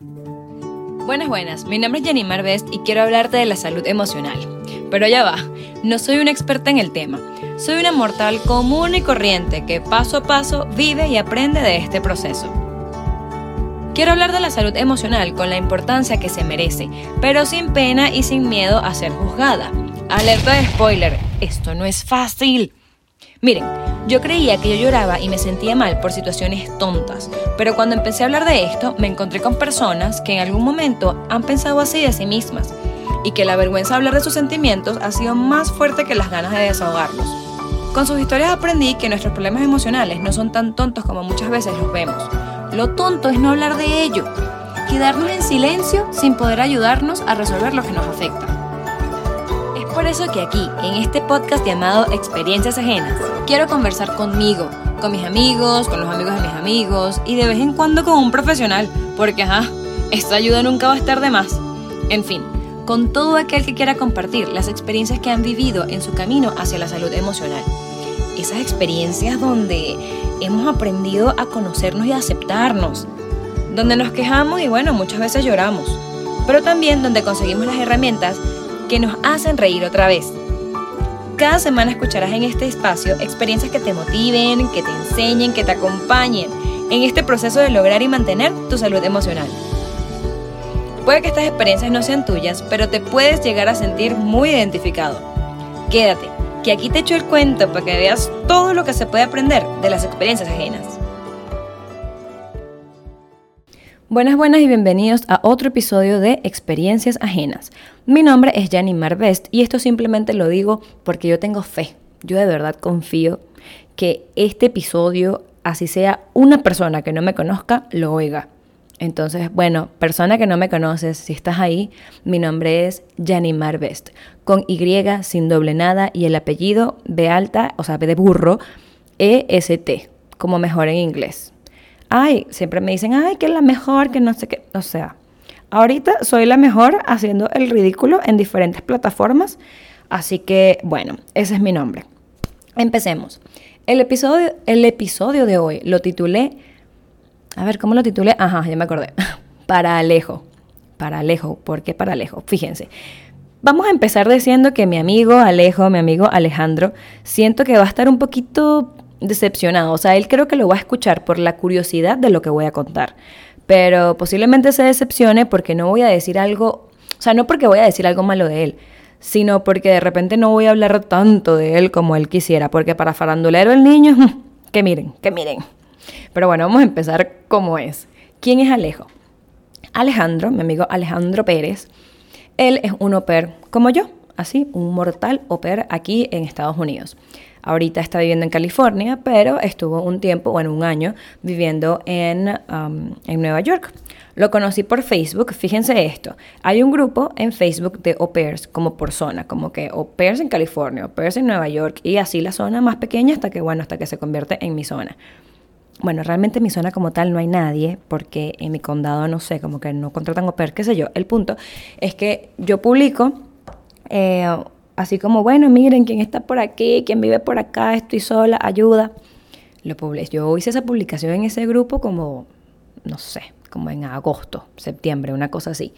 Buenas, buenas. Mi nombre es Jenny Best y quiero hablarte de la salud emocional. Pero ya va, no soy una experta en el tema. Soy una mortal común y corriente que paso a paso vive y aprende de este proceso. Quiero hablar de la salud emocional con la importancia que se merece, pero sin pena y sin miedo a ser juzgada. Alerta de spoiler, esto no es fácil. Miren, yo creía que yo lloraba y me sentía mal por situaciones tontas, pero cuando empecé a hablar de esto me encontré con personas que en algún momento han pensado así de sí mismas y que la vergüenza de hablar de sus sentimientos ha sido más fuerte que las ganas de desahogarlos. Con sus historias aprendí que nuestros problemas emocionales no son tan tontos como muchas veces los vemos. Lo tonto es no hablar de ello, quedarnos en silencio sin poder ayudarnos a resolver lo que nos afecta. Por eso que aquí, en este podcast llamado Experiencias Ajenas, quiero conversar conmigo, con mis amigos, con los amigos de mis amigos y de vez en cuando con un profesional, porque ajá, esta ayuda nunca va a estar de más. En fin, con todo aquel que quiera compartir las experiencias que han vivido en su camino hacia la salud emocional. Esas experiencias donde hemos aprendido a conocernos y a aceptarnos, donde nos quejamos y bueno, muchas veces lloramos, pero también donde conseguimos las herramientas que nos hacen reír otra vez. Cada semana escucharás en este espacio experiencias que te motiven, que te enseñen, que te acompañen en este proceso de lograr y mantener tu salud emocional. Puede que estas experiencias no sean tuyas, pero te puedes llegar a sentir muy identificado. Quédate, que aquí te echo el cuento para que veas todo lo que se puede aprender de las experiencias ajenas. Buenas, buenas y bienvenidos a otro episodio de Experiencias Ajenas. Mi nombre es Janine Marbest y esto simplemente lo digo porque yo tengo fe. Yo de verdad confío que este episodio, así sea una persona que no me conozca, lo oiga. Entonces, bueno, persona que no me conoces, si estás ahí, mi nombre es Janimar Best, con Y sin doble nada y el apellido B alta, o sea, de burro, E-S-T, como mejor en inglés. Ay, siempre me dicen, ay, que es la mejor, que no sé qué. O sea, ahorita soy la mejor haciendo el ridículo en diferentes plataformas, así que, bueno, ese es mi nombre. Empecemos. El episodio, el episodio de hoy lo titulé a ver, ¿cómo lo titulé? Ajá, ya me acordé. Para Alejo. Para Alejo. ¿Por qué para Alejo? Fíjense. Vamos a empezar diciendo que mi amigo Alejo, mi amigo Alejandro, siento que va a estar un poquito decepcionado. O sea, él creo que lo va a escuchar por la curiosidad de lo que voy a contar. Pero posiblemente se decepcione porque no voy a decir algo, o sea, no porque voy a decir algo malo de él, sino porque de repente no voy a hablar tanto de él como él quisiera. Porque para farandulero el niño, que miren, que miren. Pero bueno, vamos a empezar como es. ¿Quién es Alejo? Alejandro, mi amigo Alejandro Pérez, él es un au como yo, así, un mortal au pair aquí en Estados Unidos. Ahorita está viviendo en California, pero estuvo un tiempo, bueno, un año, viviendo en, um, en Nueva York. Lo conocí por Facebook. Fíjense esto. Hay un grupo en Facebook de au pairs, como por zona, como que au pairs en California, au pairs en Nueva York, y así la zona más pequeña hasta que, bueno, hasta que se convierte en mi zona. Bueno, realmente en mi zona como tal no hay nadie, porque en mi condado no sé, como que no contratan au pair, qué sé yo. El punto es que yo publico, eh, así como, bueno, miren quién está por aquí, quién vive por acá, estoy sola, ayuda. Lo. Yo hice esa publicación en ese grupo como, no sé, como en agosto, septiembre, una cosa así.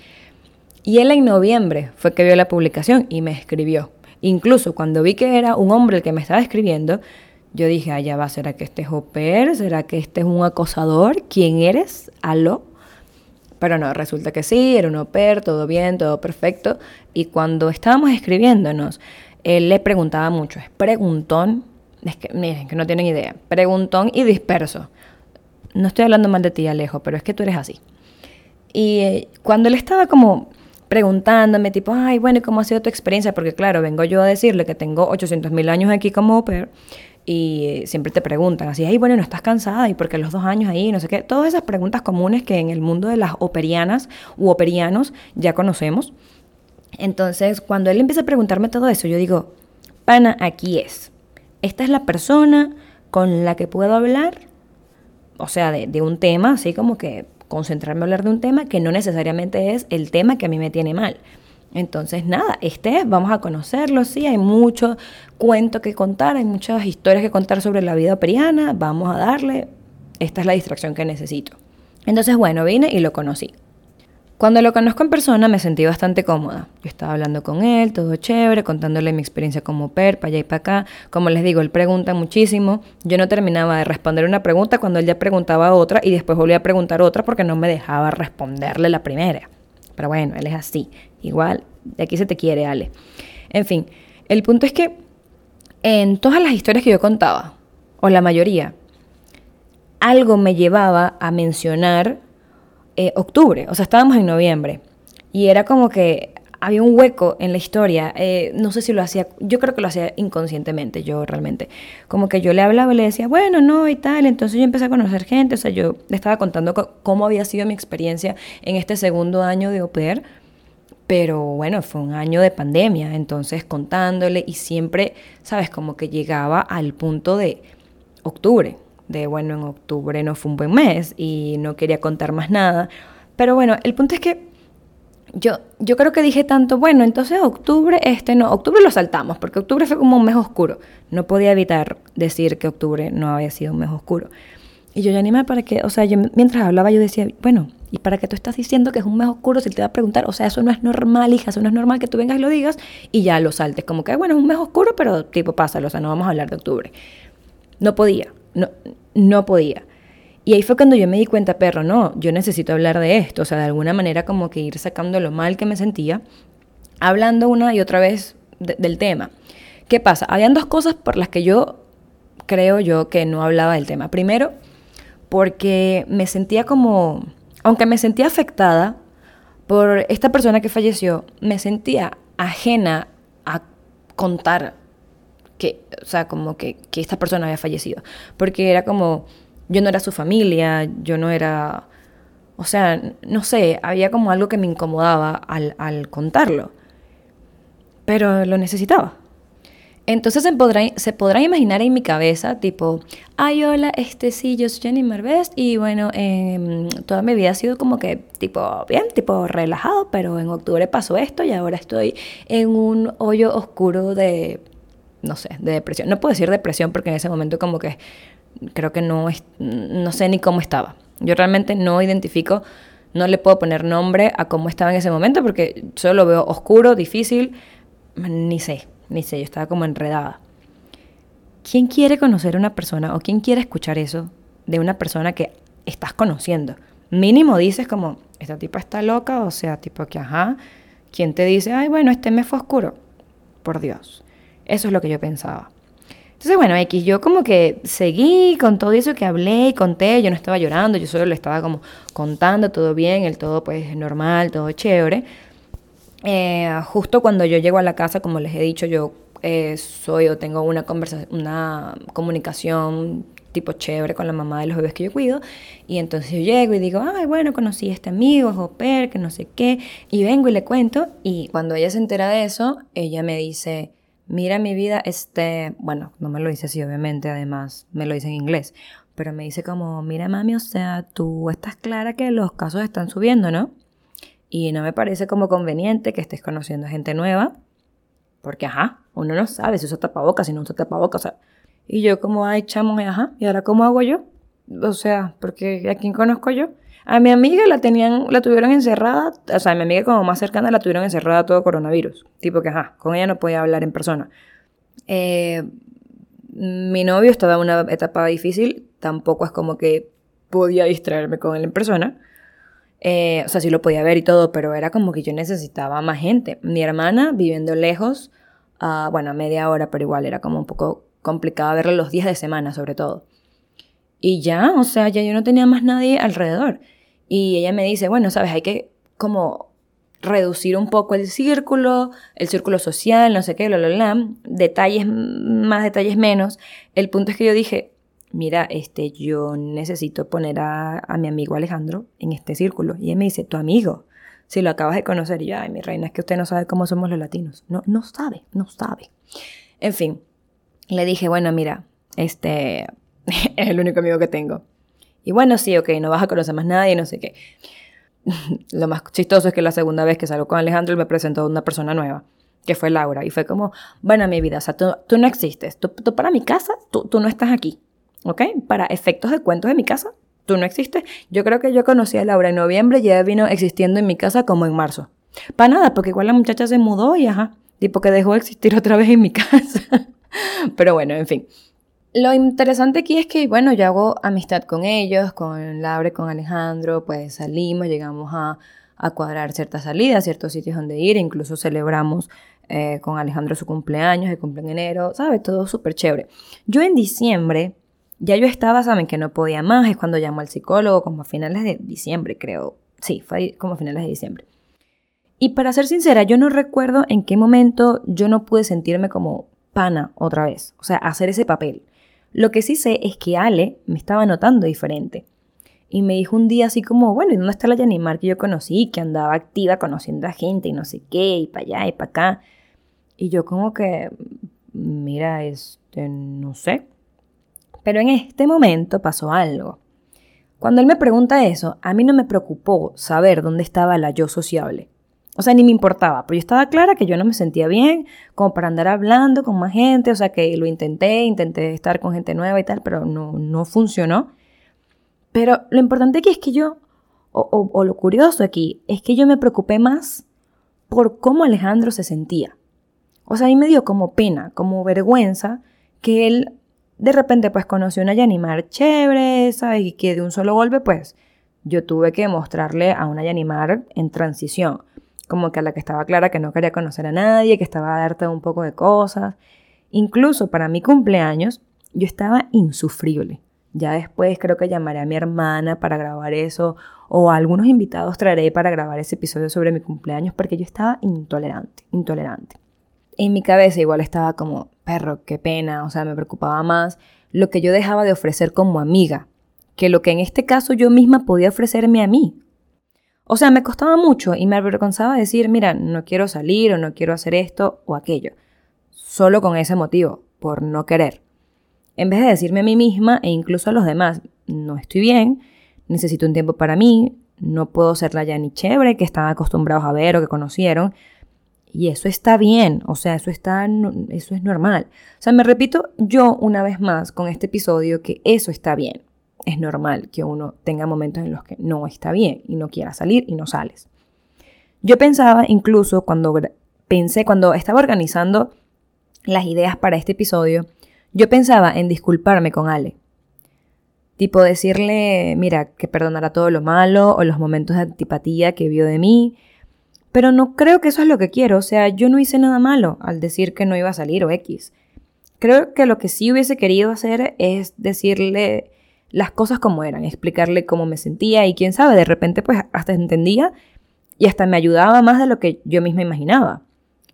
Y él en noviembre fue que vio la publicación y me escribió. Incluso cuando vi que era un hombre el que me estaba escribiendo, yo dije, allá va, ¿será que este es oper? ¿Será que este es un acosador? ¿Quién eres? ¿Aló? Pero no, resulta que sí, era un oper, todo bien, todo perfecto. Y cuando estábamos escribiéndonos, él le preguntaba mucho, es preguntón, es que miren, que no tienen idea, preguntón y disperso. No estoy hablando mal de ti, Alejo, pero es que tú eres así. Y eh, cuando él estaba como preguntándome, tipo, ay, bueno, ¿y cómo ha sido tu experiencia? Porque claro, vengo yo a decirle que tengo 800 mil años aquí como oper y siempre te preguntan así, ay, bueno, no estás cansada y porque los dos años ahí, no sé qué, todas esas preguntas comunes que en el mundo de las operianas u operianos ya conocemos. Entonces, cuando él empieza a preguntarme todo eso, yo digo, pana, aquí es. Esta es la persona con la que puedo hablar, o sea, de, de un tema, así como que concentrarme a hablar de un tema que no necesariamente es el tema que a mí me tiene mal. Entonces, nada, este vamos a conocerlo, sí, hay mucho cuento que contar, hay muchas historias que contar sobre la vida periana, vamos a darle, esta es la distracción que necesito. Entonces, bueno, vine y lo conocí. Cuando lo conozco en persona me sentí bastante cómoda. Yo estaba hablando con él, todo chévere, contándole mi experiencia como per, para allá y para acá. Como les digo, él pregunta muchísimo. Yo no terminaba de responder una pregunta cuando él ya preguntaba otra y después volvía a preguntar otra porque no me dejaba responderle la primera. Pero bueno, él es así. Igual, de aquí se te quiere, Ale. En fin, el punto es que en todas las historias que yo contaba, o la mayoría, algo me llevaba a mencionar eh, octubre, o sea, estábamos en noviembre. Y era como que había un hueco en la historia. Eh, no sé si lo hacía, yo creo que lo hacía inconscientemente, yo realmente. Como que yo le hablaba y le decía, bueno, no, y tal. Entonces yo empecé a conocer gente, o sea, yo le estaba contando cómo había sido mi experiencia en este segundo año de au pair. Pero bueno, fue un año de pandemia, entonces contándole y siempre, ¿sabes? Como que llegaba al punto de octubre de, bueno, en octubre no fue un buen mes y no quería contar más nada. Pero bueno, el punto es que yo, yo creo que dije tanto, bueno, entonces octubre, este no, octubre lo saltamos, porque octubre fue como un mes oscuro. No podía evitar decir que octubre no había sido un mes oscuro. Y yo ya animé para que, o sea, mientras hablaba yo decía, bueno, ¿y para qué tú estás diciendo que es un mes oscuro si te va a preguntar? O sea, eso no es normal, hija, eso no es normal que tú vengas y lo digas y ya lo saltes. Como que, bueno, es un mes oscuro, pero tipo, pásalo, o sea, no vamos a hablar de octubre. No podía no, no podía. Y ahí fue cuando yo me di cuenta, perro, no, yo necesito hablar de esto, o sea, de alguna manera como que ir sacando lo mal que me sentía, hablando una y otra vez del tema. ¿Qué pasa? Habían dos cosas por las que yo creo yo que no hablaba del tema. Primero, porque me sentía como, aunque me sentía afectada por esta persona que falleció, me sentía ajena a contar que, o sea, como que, que esta persona había fallecido. Porque era como, yo no era su familia, yo no era, o sea, no sé, había como algo que me incomodaba al, al contarlo. Pero lo necesitaba. Entonces se podrá, se podrá imaginar en mi cabeza, tipo, ay, hola, este sí, yo soy Jenny Marvest y bueno, eh, toda mi vida ha sido como que, tipo, bien, tipo, relajado, pero en octubre pasó esto y ahora estoy en un hoyo oscuro de no sé, de depresión. No puedo decir depresión porque en ese momento como que creo que no, es, no sé ni cómo estaba. Yo realmente no identifico, no le puedo poner nombre a cómo estaba en ese momento porque solo lo veo oscuro, difícil, ni sé, ni sé, yo estaba como enredada. ¿Quién quiere conocer a una persona o quién quiere escuchar eso de una persona que estás conociendo? Mínimo dices como, esta tipa está loca, o sea, tipo que, ajá, ¿quién te dice, ay, bueno, este mes fue oscuro? Por Dios. Eso es lo que yo pensaba. Entonces, bueno, X, yo como que seguí con todo eso que hablé y conté, yo no estaba llorando, yo solo le estaba como contando todo bien, el todo pues normal, todo chévere. Eh, justo cuando yo llego a la casa, como les he dicho, yo eh, soy o tengo una conversación, una comunicación tipo chévere con la mamá de los bebés que yo cuido. Y entonces yo llego y digo, ay, bueno, conocí a este amigo, Joper, que no sé qué. Y vengo y le cuento. Y cuando ella se entera de eso, ella me dice, mira mi vida, este, bueno, no me lo dice así, obviamente, además me lo dice en inglés, pero me dice como, mira mami, o sea, tú estás clara que los casos están subiendo, ¿no? Y no me parece como conveniente que estés conociendo gente nueva, porque, ajá, uno no sabe si usa tapabocas, si no usa tapabocas, o sea, y yo como, ay, chamo, ajá, ¿y ahora cómo hago yo? O sea, porque ¿a quién conozco yo? A mi amiga la tenían, la tuvieron encerrada, o sea, a mi amiga como más cercana la tuvieron encerrada todo coronavirus. Tipo que, ajá, con ella no podía hablar en persona. Eh, mi novio estaba en una etapa difícil, tampoco es como que podía distraerme con él en persona. Eh, o sea, sí lo podía ver y todo, pero era como que yo necesitaba más gente. Mi hermana viviendo lejos, uh, bueno, media hora, pero igual era como un poco complicado verla los días de semana, sobre todo. Y ya, o sea, ya yo no tenía más nadie alrededor. Y ella me dice, bueno, sabes, hay que como reducir un poco el círculo, el círculo social, no sé qué, bla, bla, bla, detalles más, detalles menos. El punto es que yo dije, mira, este, yo necesito poner a, a mi amigo Alejandro en este círculo. Y ella me dice, tu amigo, si lo acabas de conocer, y yo, mi reina, es que usted no sabe cómo somos los latinos. No, no sabe, no sabe. En fin, le dije, bueno, mira, este, es el único amigo que tengo. Y bueno, sí, ok, no vas a conocer más nadie, no sé qué. Lo más chistoso es que la segunda vez que salgo con Alejandro, me presentó una persona nueva, que fue Laura. Y fue como, bueno, mi vida, o sea, tú, no existes. Tú, para mi casa, tú, tú no estás aquí. ¿Ok? Para efectos de cuentos de mi casa, tú no existes. Yo creo que yo conocí a Laura en noviembre y ella vino existiendo en mi casa como en marzo. Para nada, porque igual la muchacha se mudó y ajá, tipo que dejó de existir otra vez en mi casa. Pero bueno, en fin. Lo interesante aquí es que, bueno, yo hago amistad con ellos, con Laura, con Alejandro, pues salimos, llegamos a, cuadrar ciertas salidas, ciertos sitios donde ir, incluso celebramos eh, con Alejandro su cumpleaños, el cumple en enero, ¿sabes? Todo súper chévere. Yo en diciembre, ya yo estaba, saben, que no podía más, es cuando llamó al psicólogo, como a finales de diciembre, creo. Sí, fue como a finales de diciembre. Y para ser sincera, yo no recuerdo en qué momento yo no pude sentirme como pana otra vez, o sea, hacer ese papel. Lo que sí sé es que Ale me estaba notando diferente. Y me dijo un día así como, bueno, ¿y dónde está la Yanimar que yo conocí? Que andaba activa conociendo a gente y no sé qué, y para allá y para acá. Y yo como que, mira, este, no sé. Pero en este momento pasó algo. Cuando él me pregunta eso, a mí no me preocupó saber dónde estaba la yo sociable. O sea, ni me importaba, pero yo estaba clara que yo no me sentía bien como para andar hablando con más gente, o sea, que lo intenté, intenté estar con gente nueva y tal, pero no, no funcionó. Pero lo importante aquí es que yo, o, o lo curioso aquí, es que yo me preocupé más por cómo Alejandro se sentía. O sea, a mí me dio como pena, como vergüenza que él de repente pues conoció una Yanimar chévere, ¿sabes? Y que de un solo golpe pues yo tuve que mostrarle a una Yanimar en transición como que a la que estaba clara que no quería conocer a nadie, que estaba harta de un poco de cosas. Incluso para mi cumpleaños yo estaba insufrible. Ya después creo que llamaré a mi hermana para grabar eso o a algunos invitados traeré para grabar ese episodio sobre mi cumpleaños porque yo estaba intolerante, intolerante. En mi cabeza igual estaba como, perro, qué pena, o sea, me preocupaba más lo que yo dejaba de ofrecer como amiga que lo que en este caso yo misma podía ofrecerme a mí. O sea, me costaba mucho y me avergonzaba decir, mira, no quiero salir o no quiero hacer esto o aquello. Solo con ese motivo, por no querer. En vez de decirme a mí misma e incluso a los demás, no estoy bien, necesito un tiempo para mí, no puedo ser la Yanni chévere que están acostumbrados a ver o que conocieron. Y eso está bien, o sea, eso, está, eso es normal. O sea, me repito yo una vez más con este episodio que eso está bien es normal que uno tenga momentos en los que no está bien y no quiera salir y no sales. Yo pensaba incluso cuando pensé, cuando estaba organizando las ideas para este episodio, yo pensaba en disculparme con Ale. Tipo decirle, mira, que perdonara todo lo malo o los momentos de antipatía que vio de mí. Pero no creo que eso es lo que quiero. O sea, yo no hice nada malo al decir que no iba a salir o X. Creo que lo que sí hubiese querido hacer es decirle, las cosas como eran, explicarle cómo me sentía y quién sabe, de repente pues hasta entendía y hasta me ayudaba más de lo que yo misma imaginaba.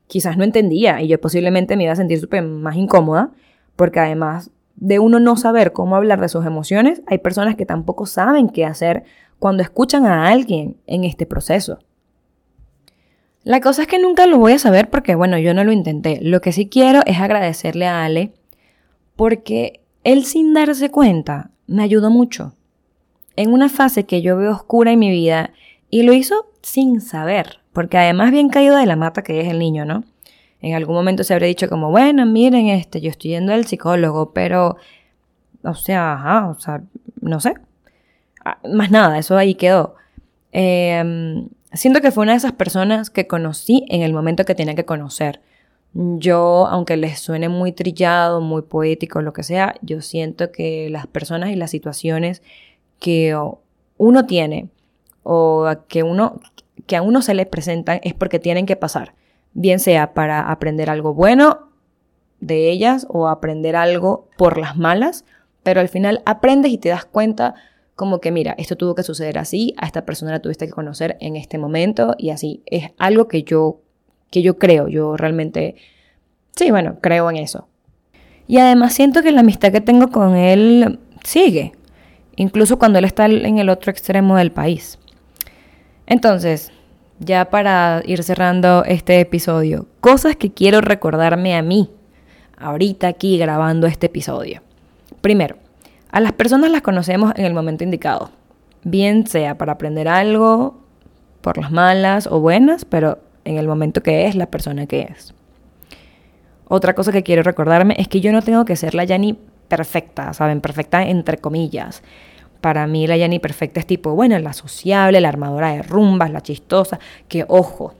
Quizás no entendía y yo posiblemente me iba a sentir súper más incómoda porque además de uno no saber cómo hablar de sus emociones, hay personas que tampoco saben qué hacer cuando escuchan a alguien en este proceso. La cosa es que nunca lo voy a saber porque, bueno, yo no lo intenté. Lo que sí quiero es agradecerle a Ale porque él sin darse cuenta me ayudó mucho. En una fase que yo veo oscura en mi vida y lo hizo sin saber, porque además bien caído de la mata que es el niño, ¿no? En algún momento se habría dicho como, bueno, miren, este, yo estoy yendo al psicólogo, pero, o sea, ajá, o sea, no sé. Ah, más nada, eso ahí quedó. Em, siento que fue una de esas personas que conocí en el momento que tenía que conocer. Yo, aunque les suene muy trillado, muy poético, lo que sea, yo siento que las personas y las situaciones que uno tiene o que, uno, que a uno se le presentan es porque tienen que pasar, bien sea para aprender algo bueno de ellas o aprender algo por las malas, pero al final aprendes y te das cuenta como que mira, esto tuvo que suceder así, a esta persona la tuviste que conocer en este momento y así. Es algo que yo que yo creo, yo realmente, sí, bueno, creo en eso. Y además siento que la amistad que tengo con él sigue, incluso cuando él está en el otro extremo del país. Entonces, ya para ir cerrando este episodio, cosas que quiero recordarme a mí, ahorita aquí grabando este episodio. Primero, a las personas las conocemos en el momento indicado, bien sea para aprender algo, por las malas o buenas, pero en el momento que es la persona que es. Otra cosa que quiero recordarme es que yo no tengo que ser la Yani perfecta, ¿saben? Perfecta entre comillas. Para mí la Yanni perfecta es tipo, bueno, la sociable, la armadora de rumbas, la chistosa, que ojo,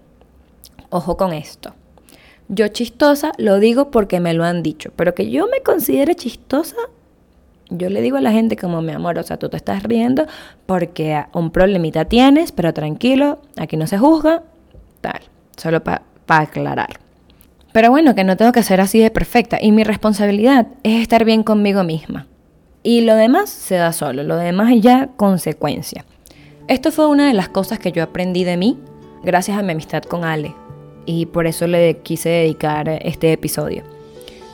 ojo con esto. Yo chistosa lo digo porque me lo han dicho, pero que yo me considere chistosa, yo le digo a la gente como mi amor, o sea, tú te estás riendo porque un problemita tienes, pero tranquilo, aquí no se juzga, tal, solo para aclarar. Pero bueno, que no tengo que ser así de perfecta y mi responsabilidad es estar bien conmigo misma. Y lo demás se da solo, lo demás ya consecuencia. Esto fue una de las cosas que yo aprendí de mí gracias a mi amistad con Ale y por eso le quise dedicar este episodio.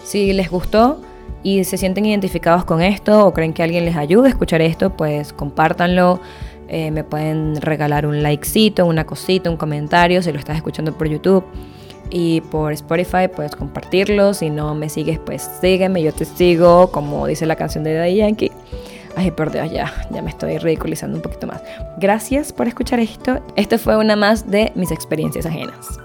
Si les gustó y se sienten identificados con esto o creen que alguien les ayude a escuchar esto, pues compártanlo. Eh, me pueden regalar un likecito, una cosita, un comentario si lo estás escuchando por YouTube. Y por Spotify puedes compartirlo. Si no me sigues, pues sígueme, yo te sigo, como dice la canción de Daddy Yankee. Ay, por Dios, ya, ya me estoy ridiculizando un poquito más. Gracias por escuchar esto. Esto fue una más de mis experiencias ajenas.